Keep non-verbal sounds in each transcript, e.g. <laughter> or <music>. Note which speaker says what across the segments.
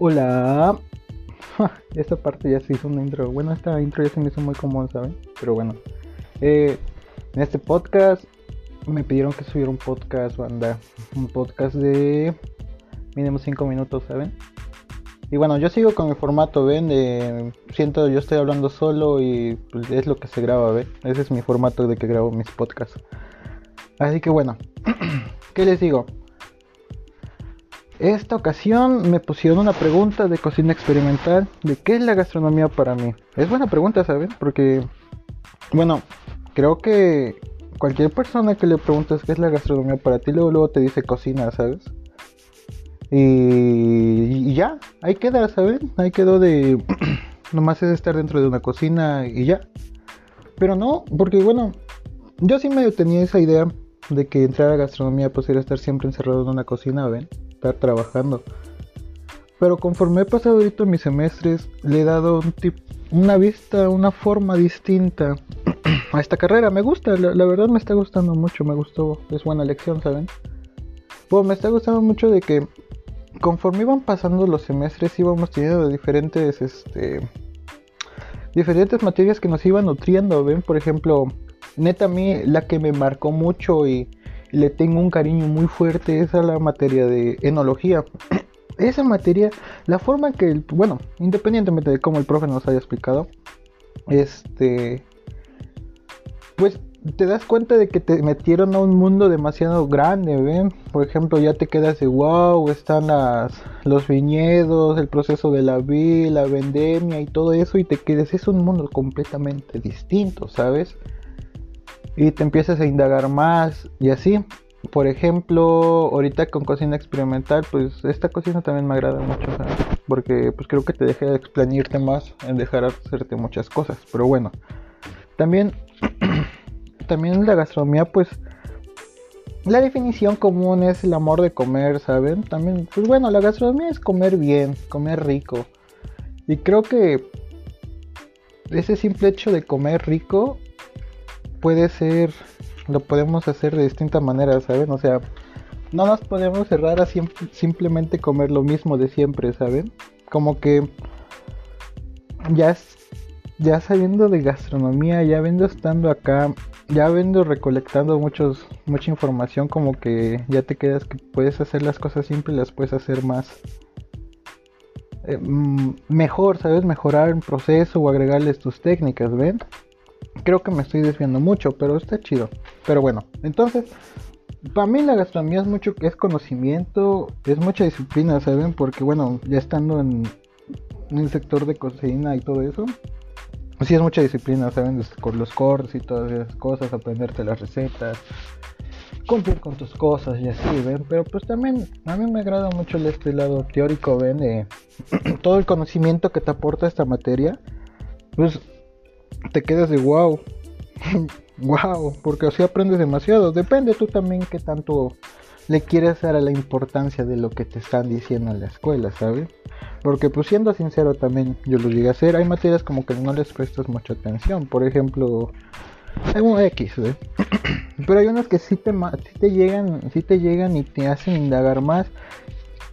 Speaker 1: Hola. <laughs> Esta parte ya se hizo una intro. Bueno, esta intro ya se me hizo muy común, ¿saben? Pero bueno. Eh, en este podcast me pidieron que subiera un podcast, banda. Un podcast de mínimo 5 minutos, ¿saben? Y bueno, yo sigo con el formato, ¿ven? Siento yo estoy hablando solo y pues, es lo que se graba, ¿ven? Ese es mi formato de que grabo mis podcasts. Así que bueno, <clears throat> ¿qué les digo? Esta ocasión me pusieron una pregunta de cocina experimental de qué es la gastronomía para mí. Es buena pregunta, ¿saben? Porque, bueno, creo que cualquier persona que le preguntes qué es la gastronomía para ti, luego, luego te dice cocina, ¿sabes? Y, ya, ahí queda, ¿saben? Ahí quedó de... <clears throat> nomás es estar dentro de una cocina y ya. Pero no, porque bueno, yo sí medio tenía esa idea de que entrar a gastronomía pues era estar siempre encerrado en una cocina, ¿ven? Estar trabajando. Pero conforme he pasado ahorita mis semestres, le he dado un tip, una vista, una forma distinta <clears throat> a esta carrera. Me gusta, la, verdad me está gustando mucho, me gustó, es buena lección, ¿saben? Pues me está gustando mucho de que conforme iban pasando los semestres íbamos teniendo diferentes, este, diferentes materias que nos iban nutriendo, ¿ven? Por ejemplo, neta a mí la que me marcó mucho y, le tengo un cariño muy fuerte es a la materia de enología. <clears throat> Esa materia, la forma que, el, bueno, independientemente de cómo el profe nos haya explicado, este, pues te das cuenta de que te metieron a un mundo demasiado grande, ¿ven? Por ejemplo, ya te quedas de wow, están las, los viñedos, el proceso de la vid, la vendemia y todo eso, y te quedas, es un mundo completamente distinto, ¿sabes? Y te empiezas a indagar más y así. Por ejemplo, ahorita con cocina experimental, pues esta cocina también me agrada mucho, porque pues creo que te deja explanirte más en dejar hacerte muchas cosas. Pero bueno, también, <clears throat> también la gastronomía, pues la definición común es el amor de comer, ¿saben? También, pues bueno, la gastronomía es comer bien, comer rico. Y creo que ese simple hecho de comer rico puede ser, lo podemos hacer de distintas maneras, ¿saben? O sea, no nos podemos cerrar a simplemente comer lo mismo de siempre, ¿saben? Como que ya, ya sabiendo de gastronomía, ya viendo estando acá, ya viendo recolectando muchos, mucha información, como que ya te quedas que puedes hacer las cosas simples, las puedes hacer más. Eh, mm, mejor, ¿sabes? Mejorar el proceso o agregarles tus técnicas, ¿ven? Creo que me estoy desviando mucho, pero está chido. Pero bueno, entonces, para mí la gastronomía es mucho, es conocimiento, es mucha disciplina, ¿saben? Porque bueno, ya estando en, el sector de cocina y todo eso, sí es mucha disciplina, ¿saben? Con los cortes y todas esas cosas, aprenderte las recetas, cumplir con tus cosas y así, ¿ven? Pero pues también a mí me agrada mucho este lado teórico, ¿ven? De <clears throat> todo el conocimiento que te aporta esta materia. Pues te quedas de wow. wow, <laughs> porque así aprendes demasiado. Depende tú también qué tanto le quieres dar a la importancia de lo que te están diciendo en la escuela, ¿sabes? Porque pues siendo sincero también yo lo llegué a hacer, hay materias como que no les prestas mucha atención, por ejemplo, hay un X, ¿eh? <clears throat> pero hay unas que sí te, sí te llegan, sí te llegan y te hacen indagar más.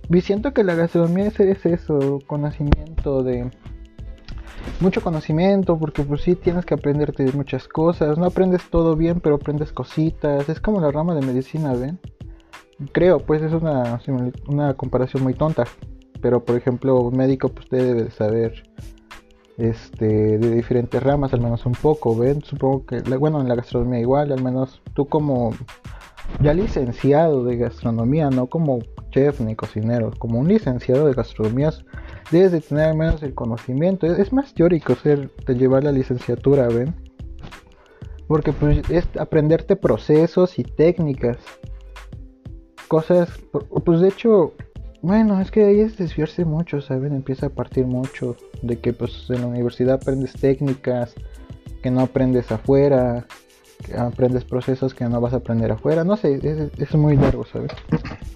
Speaker 1: Y siento que la gastronomía es eso, conocimiento de mucho conocimiento, porque pues sí tienes que aprenderte muchas cosas. No aprendes todo bien, pero aprendes cositas. Es como la rama de medicina, ¿ven? Creo, pues es una, una comparación muy tonta. Pero por ejemplo, médico pues debe saber este, de diferentes ramas, al menos un poco, ¿ven? Supongo que, bueno, en la gastronomía igual, al menos tú como ya licenciado de gastronomía, no como chef ni cocinero, como un licenciado de gastronomía debes de tener al menos el conocimiento. Es, más teórico ser de llevar la licenciatura, ¿ven? Porque pues, es aprenderte procesos y técnicas. Cosas, pues de hecho, bueno, es que ahí es desviarse mucho, ¿saben? Empieza a partir mucho de que pues en la universidad aprendes técnicas que no aprendes afuera, aprendes procesos que no vas a aprender afuera, no sé, es, es muy largo, ¿sabes?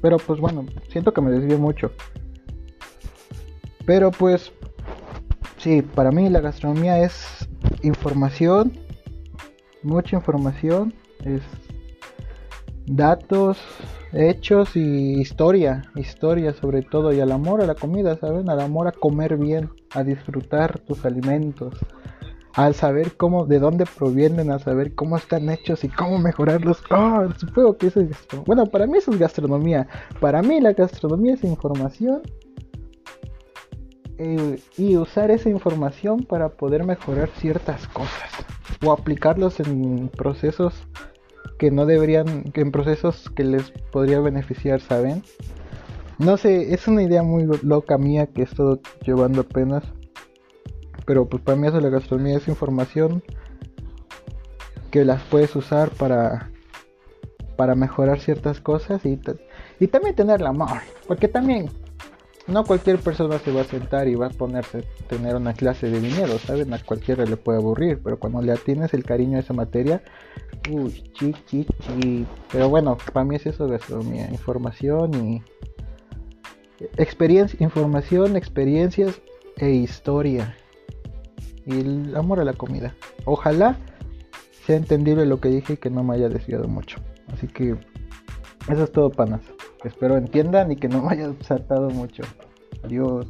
Speaker 1: Pero pues bueno, siento que me desvío mucho. Pero pues, sí, para mí la gastronomía es información, mucha información, es datos, hechos y historia, historia sobre todo, y al amor a la comida, ¿saben? Al amor a comer bien, a disfrutar tus alimentos, al saber cómo, de dónde provienen, a saber cómo están hechos y cómo mejorarlos. Oh, supongo que eso es Bueno, para mí eso es gastronomía. Para mí la gastronomía es información eh, y usar esa información para poder mejorar ciertas cosas o aplicarlos en procesos que no deberían, en procesos que les podría beneficiar, ¿saben? No sé, es una idea muy loca mía que estoy llevando apenas. Pero pues para mí eso la gastronomía es información que las puedes usar para para mejorar ciertas cosas y, y también tener la amor. Porque también no cualquier persona se va a sentar y va a ponerse a tener una clase de dinero, ¿saben? A cualquiera le puede aburrir, pero cuando le tienes el cariño a esa materia, uy, chi, chi, chi. Pero bueno, para mí es eso gastronomía, información y experiencia, información, experiencias e historia. Y el amor a la comida. Ojalá sea entendible lo que dije y que no me haya desviado mucho. Así que eso es todo, panas. Espero entiendan y que no me haya saltado mucho. Adiós.